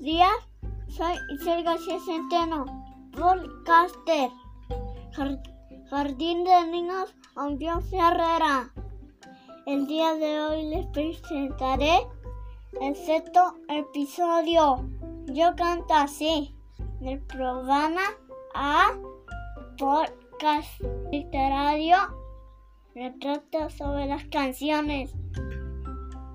días. Soy Isel García Centeno, podcaster. Jardín de Niños Ambrosio Herrera. El día de hoy les presentaré el sexto episodio. Yo canto así, del programa A Podcast Literario. Retrato sobre las canciones.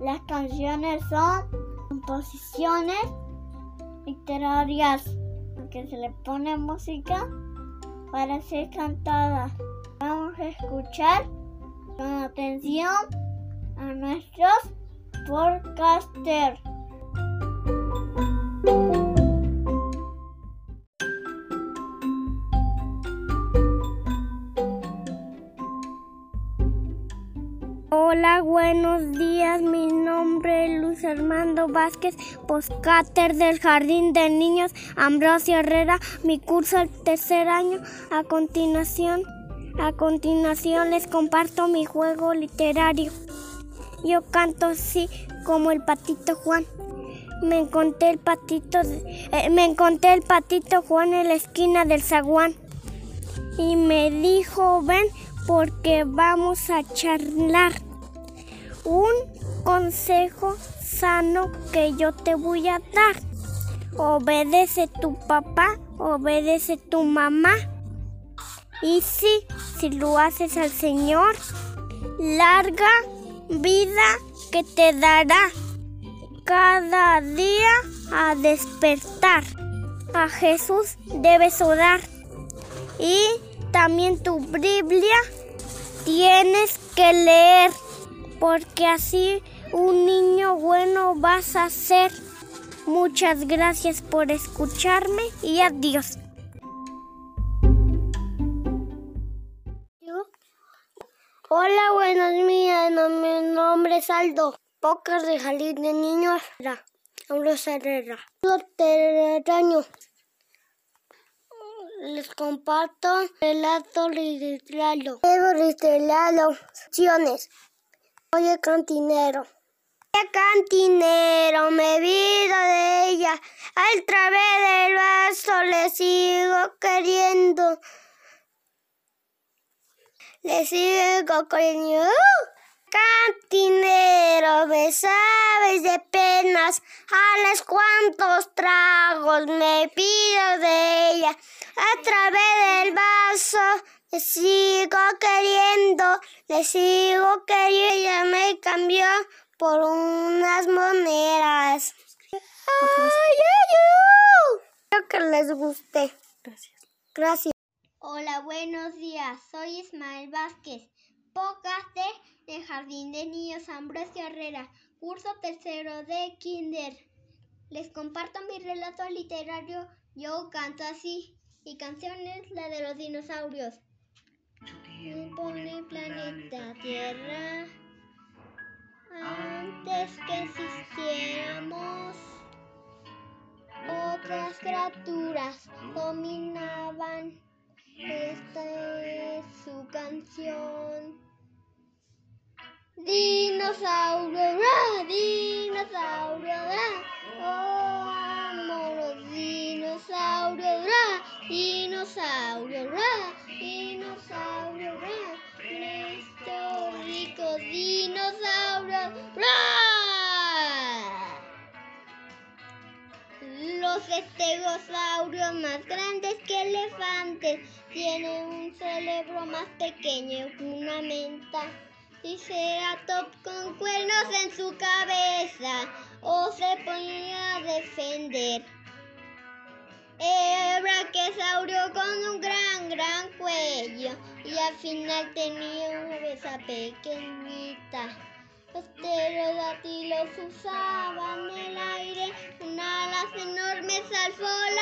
Las canciones son composiciones literarias que se le pone música para ser cantada. Vamos a escuchar con atención a nuestros podcasters. Buenos días. Mi nombre es Luis Armando Vázquez, postcater del Jardín de Niños Ambrosio Herrera. Mi curso el tercer año. A continuación, a continuación les comparto mi juego literario. Yo canto así como el patito Juan. Me encontré el patito, eh, me encontré el patito Juan en la esquina del zaguán y me dijo ven porque vamos a charlar. Un consejo sano que yo te voy a dar. Obedece tu papá, obedece tu mamá. Y sí, si lo haces al Señor, larga vida que te dará cada día a despertar. A Jesús debes orar. Y también tu Biblia tienes que leer, porque así un niño bueno vas a ser. Muchas gracias por escucharme y adiós. Hola, buenos días. Mi nombre es Aldo. Pocas de Jalín de Niños. Ambrosio Herrera. Año les comparto relato literario. Luego literario. Oye, cantinero. Oye, cantinero, me vido de ella. Al través del vaso le sigo queriendo. Le sigo queriendo. Cantinero, me sabes de penas, a los cuantos tragos me pido de ella, a través del vaso le sigo queriendo, le sigo queriendo, ella me cambió por unas monedas. ¡Ay, ay, ay! Espero que les guste. Gracias. Gracias. Hola, buenos días. Soy Ismael Vázquez, podcaster del Jardín de Niños Ambrosio Herrera, curso tercero de Kinder. Les comparto mi relato literario Yo canto así y canciones la de los dinosaurios. Pone planeta Tierra antes que existiéramos. Otras criaturas dominaban. Esta es su canción. Dinosaurio, ¡ra! dinosaurio, ¡ra! los dinosaurios, ¡ra! dinosaurio, ¡ra! dinosaurio, ¡ra! nuestros ricos dinosaurios, ¡ra! Los estegosaurios más grandes que elefantes tienen un cerebro más pequeño que una menta. Triceratops con cuernos en su cabeza o se ponía a defender. El brachiosaurio con un gran, gran cuello y al final tenía una cabeza pequeñita. Los pterodáctilos usaban el aire con alas enormes al volar.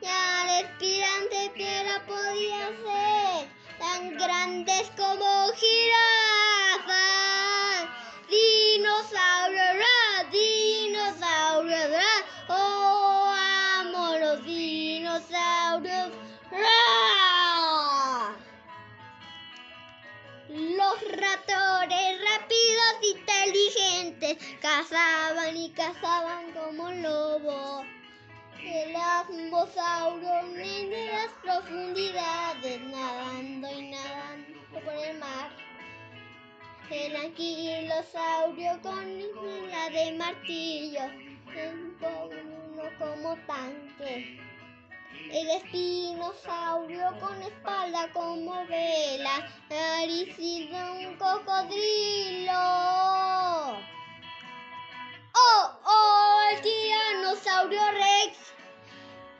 Y al espirante piedra podía ser tan grandes como jirafas. Cazaban y cazaban como lobos. El ambosaurio en las profundidades, nadando y nadando por el mar. El anquilosaurio con la de martillo, uno como tanque. El espinosaurio con espalda como vela, nariz y un cocodrilo. ¡Oh! El tiranosaurio rex,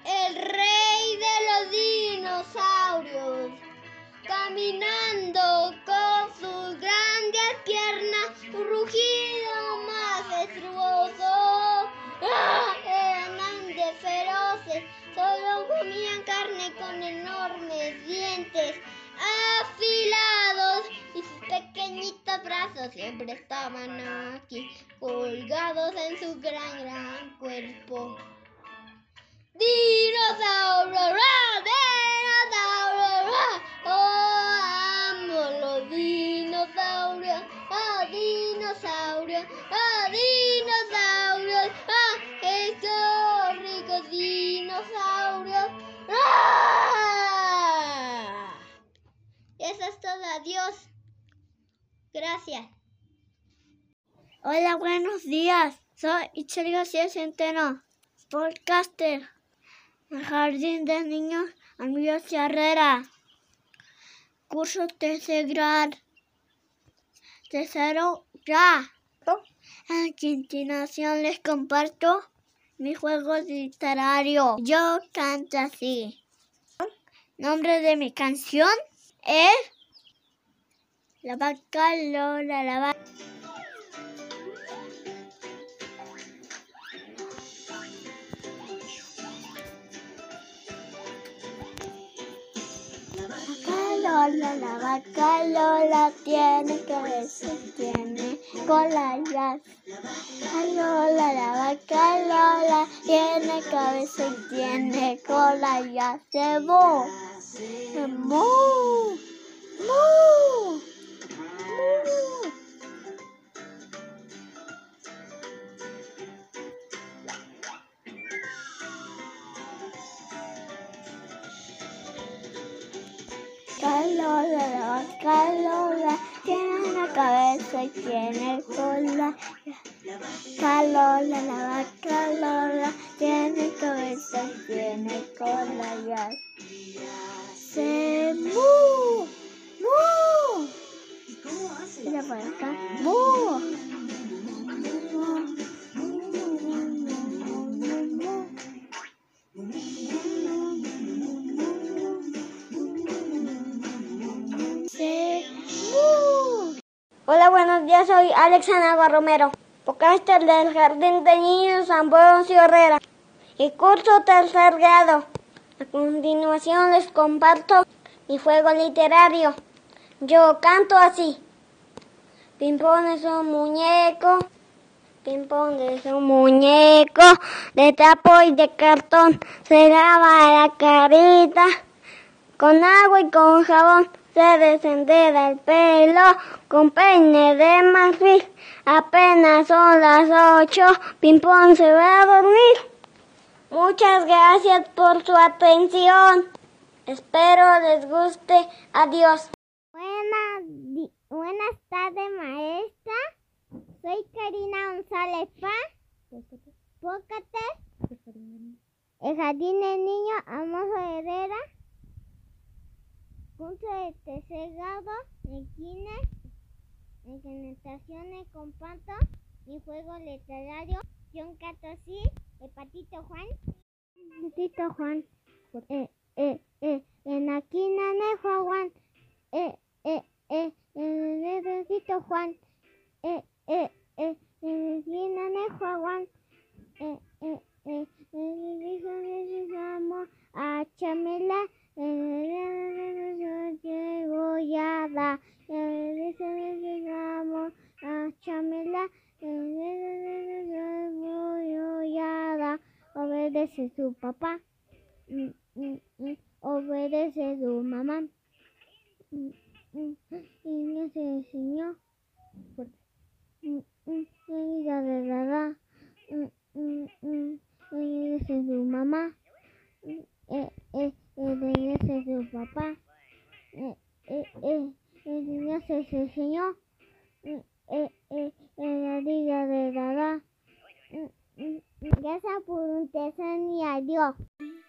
el rey de los dinosaurios, caminando con sus grandes piernas, un rugido más monstruoso. ¡Ah! Eran grandes, feroces, solo comían carne con enormes dientes afilados y sus pequeñitos brazos siempre estaban aquí, colgados en su gran, gran cuerpo. Dinosaurio, ¡ra! dinosaurio, ¡ra! oh, amo los dinosaurios, oh, dinosaurios, oh, dinosaurios, ah, estos ricos dinosaurios. ¡Ah! Eso es todo, adiós. Gracias. Hola, buenos días. Soy Itzel García Centeno, podcaster Jardín de Niños Amigos Herrera. Curso tercer grado. Tercero ya. A continuación les comparto mi juego literario. Yo canto así. Nombre de mi canción es La vaca Lola, la vaca. Lola, la vaca Lola tiene cabeza y tiene cola ya. Lola, la vaca Lola tiene cabeza y tiene cola ya. Se mo, se vaca Lola tiene una cabeza y tiene cola. Lola, la vaca Lola tiene cabeza y tiene cola ya. Se mu. Se mu. Hola, buenos días. Soy Alex Anagua Romero, podcaster del Jardín de Niños Ambrosio Herrera y curso tercer grado. A continuación les comparto mi juego literario. Yo canto así. Pimpón es un muñeco, Pimpón es un muñeco de trapo y de cartón. Se lava la carita con agua y con jabón. Se descendera el pelo con peine de marfil. Apenas son las ocho, Pimpón se va a dormir. Muchas gracias por su atención. Espero les guste. Adiós. Buenas, tardes, maestra. Soy Karina González Paz. Pócate. El Jardín de Niños Amoso Herrera. Curso de tercer grado Kine. En generaciones comparto mi juego literario. John Catosí, el Patito Juan. Patito Juan. Eh, eh, eh, en la quina de Juan. Eh, eh, eh, el bebecito Juan. Eh, eh, eh, Juan. Eh, eh, eh, amor a Chamela. Goyada. El hijo de su amor a Chamela. Goyada. Obedece su papá. Mm, mm, mm. Obedece su mamá. Y se enseñó. Ella de dada. Ella es su mamá. Ella es su papá. El niño se enseñó. Ella diga de dada. Gracias por un tesón y adiós.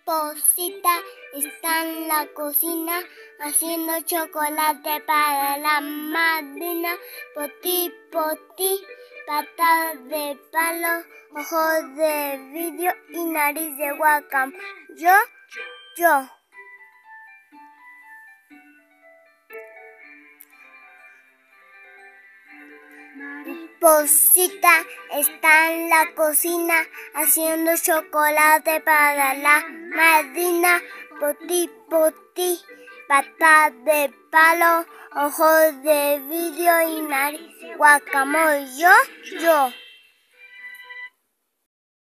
Posita está en la cocina haciendo chocolate para la madrina. Poti, poti, patas de palo, ojos de vidrio y nariz de guacam. Yo, yo. Posita está en la cocina haciendo chocolate para la madrina. Poti, poti, patas de palo, ojos de vidrio y nariz guacamole. Yo, yo.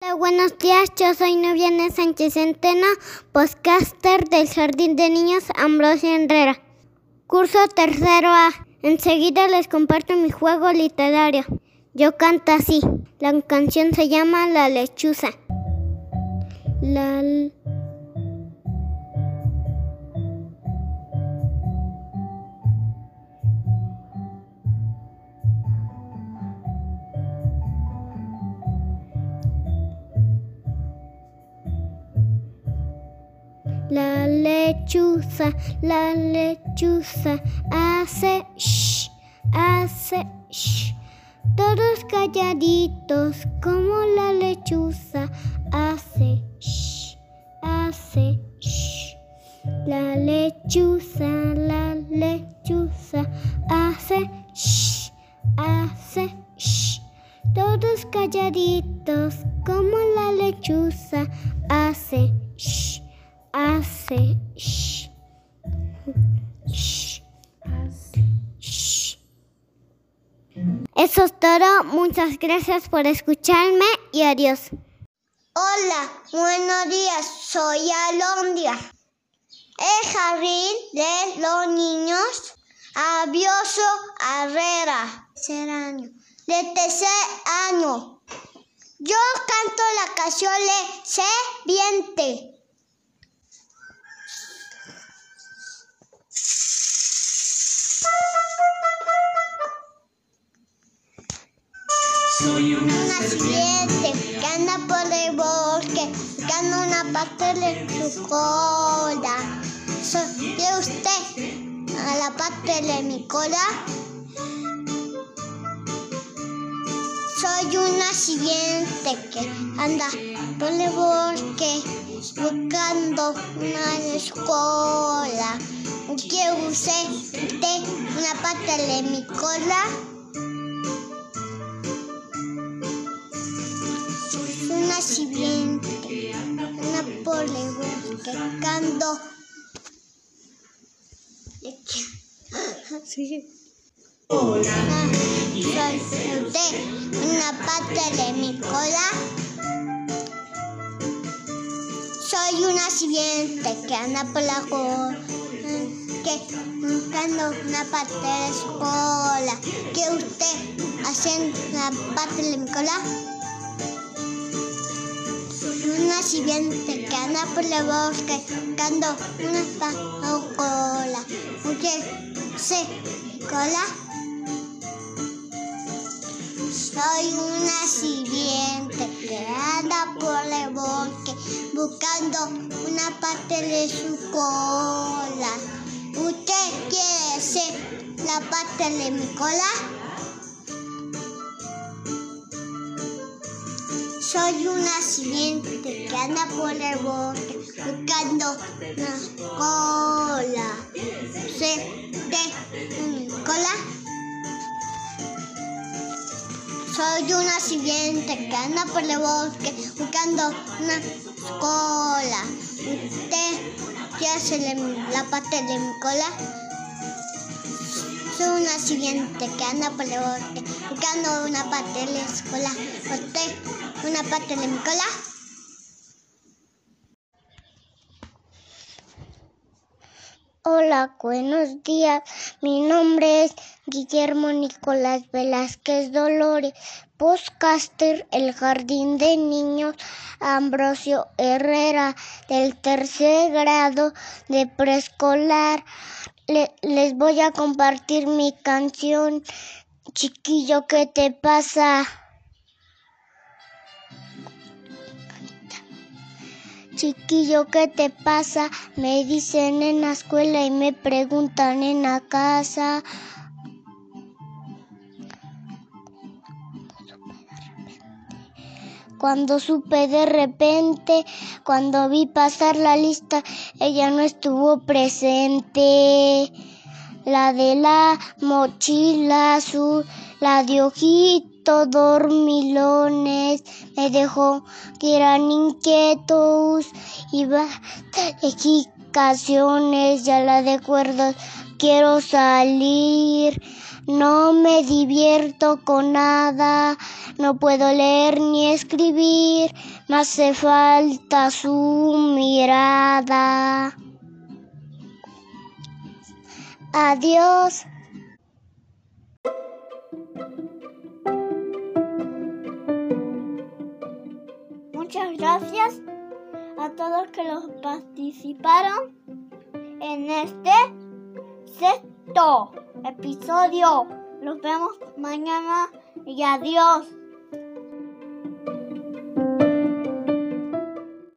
Hola, buenos días, yo soy Noviana Sánchez Centeno, podcaster del Jardín de Niños Ambrosio Herrera. Curso tercero A. Enseguida les comparto mi juego literario. Yo canto así. La canción se llama La lechuza. La lechuza, la lechuza hace shh, hace shh. Todos calladitos como la lechuza hace shh, hace shh. La lechuza, Gracias por escucharme y adiós. Hola, buenos días. Soy Alondria. El jardín de los niños Avioso Herrera. Tercer año. De tercer año. Yo canto la canción Le Se Viente. Soy una Una que anda por el bosque, buscando una parte de su cola. ¿Soy usted a la parte de mi cola? Soy una sirviente que anda por el bosque, buscando una cola. ¿Quiere usted una parte de mi cola? El bosque, buscando. Hola, Una, soy usted, una parte de mi cola. Soy una sirviente que anda por la que buscando una parte de su cola. ¿Qué usted haciendo una parte de mi cola? Que anda por el bosque buscando una cola. ¿Qué se cola? Soy una sirviente que anda por el bosque buscando una parte de su cola. ¿Usted quiere ser la parte de mi cola? Soy una sirviente que anda por el bosque buscando una cola. ¿Se mi cola? Soy una sirviente que anda por el bosque buscando una cola. ¿Usted quiere hacerle la parte de mi cola? Soy una sirviente que anda por el bosque buscando una parte de su cola. ¿Usted una parte de mi cola? Hola, buenos días. Mi nombre es Guillermo Nicolás Velázquez Dolores, Postcaster El Jardín de Niños, Ambrosio Herrera, del tercer grado de preescolar. les voy a compartir mi canción, Chiquillo, ¿qué te pasa? Chiquillo, ¿qué te pasa? Me dicen en la escuela y me preguntan en la casa. Cuando supe de repente, cuando vi pasar la lista, ella no estuvo presente. La de la mochila azul, la de ojito dormilones, me dejó que eran inquietos y explicaciones, ya la de cuerdos, quiero salir, no me divierto con nada, no puedo leer ni escribir, me hace falta su mirada. Adiós. Muchas gracias a todos que los participaron en este sexto episodio. Nos vemos mañana y adiós.